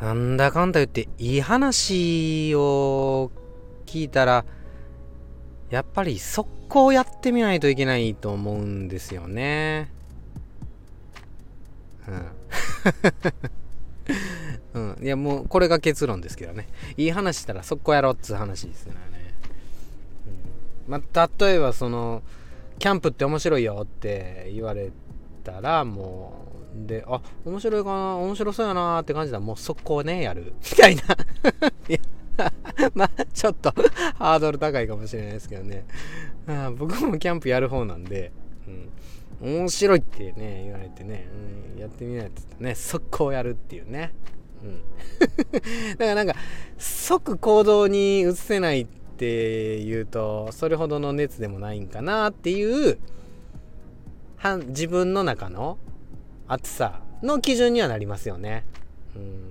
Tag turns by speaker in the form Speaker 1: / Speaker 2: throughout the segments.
Speaker 1: なんだかんだ言っていい話を聞いたらやっぱり速攻やってみないといけないと思うんですよね。うん、うん、いやもうこれが結論ですけどね。いい話したら速攻やろうっつう話ですよね、うん、まあ例えばそのキャンプって面白いよって言われたらもうであ面白いかな面白そうやなって感じだ。もう速攻ねやる。みたいな。まあちょっとハードル高いかもしれないですけどね。あ僕もキャンプやる方なんで、うん、面白いってね言われてね、うん、やってみないって言ったらね速攻やるっていうね。うん、だからなんか即行動に移せないっていうとそれほどの熱でもないんかなっていう自分の中の暑さの基準にはなりますよね。うん、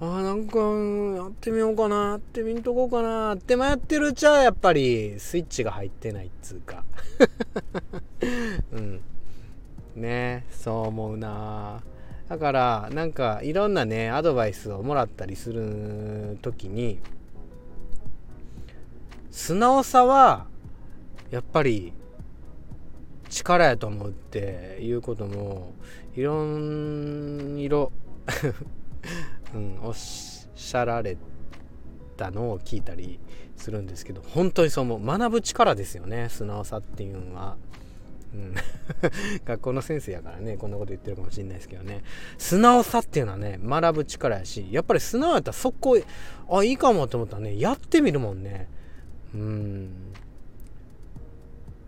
Speaker 1: あなんかやってみようかなやってみんとこうかなって迷ってるうちはやっぱりスイッチが入ってないっつうか。うん。ねそう思うな。だからなんかいろんなねアドバイスをもらったりする時に素直さはやっぱり力やと思うっていうこともいろん色 うん、おっしゃられたのを聞いたりするんですけど本当にそう思う。学ぶ力ですよね素直さっていうのは。うん、学校の先生やからねこんなこと言ってるかもしれないですけどね。素直さっていうのはね学ぶ力やしやっぱり素直やったら速攻あいいかもって思ったらねやってみるもんね。うん。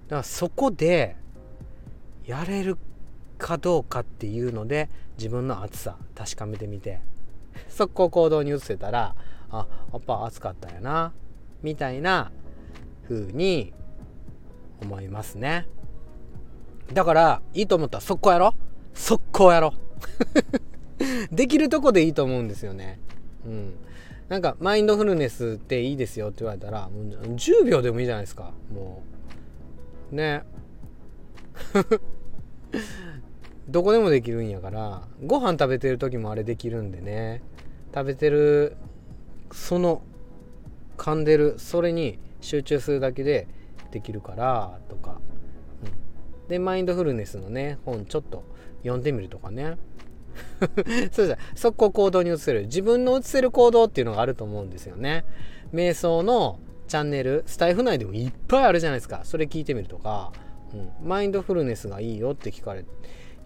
Speaker 1: だからそこでやれるかどうかっていうので自分の熱さ確かめてみて。速攻行動に移せたらあやっぱ暑かったんやなみたいな風に思いますね。だからいいと思ったら速攻やろ。速攻やろ。できるとこでいいと思うんですよね。うん。なんかマインドフルネスっていいですよって言われたら10秒でもいいじゃないですか。もう。ね。どこでもできるんやからご飯食べてる時もあれできるんでね。食べてるその噛んでるそれに集中するだけでできるからとか、うん、でマインドフルネスのね本ちょっと読んでみるとかね。そうじゃ速攻行動に移せる。自分の移せる行動っていうのがあると思うんですよね。瞑想のチャンネルスタイフ内でもいっぱいあるじゃないですか。それ聞いてみるとか、うん、マインドフルネスがいいよって聞かれ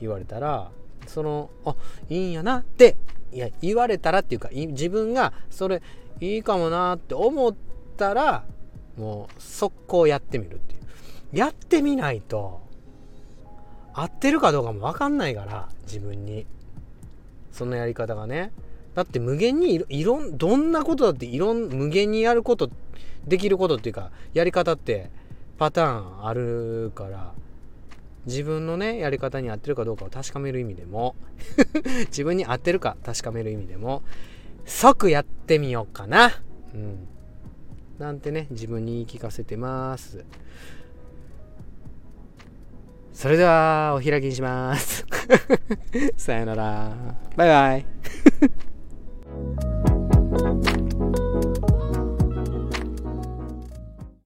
Speaker 1: 言われたらそのあいいんやなっていや言われたらっていうか自分がそれいいかもなって思ったらもう速攻やってみるっていう。やってみないと合ってるかどうかも分かんないから自分に。そのやり方がね。だって無限にいろんどんなことだっていろん無限にやることできることっていうかやり方ってパターンあるから自分のねやり方に合ってるかどうかを確かめる意味でも 自分に合ってるか確かめる意味でも即やってみようかな。うん。なんてね自分に言い聞かせてます。それではお開きにします。さよなら。バイバイ。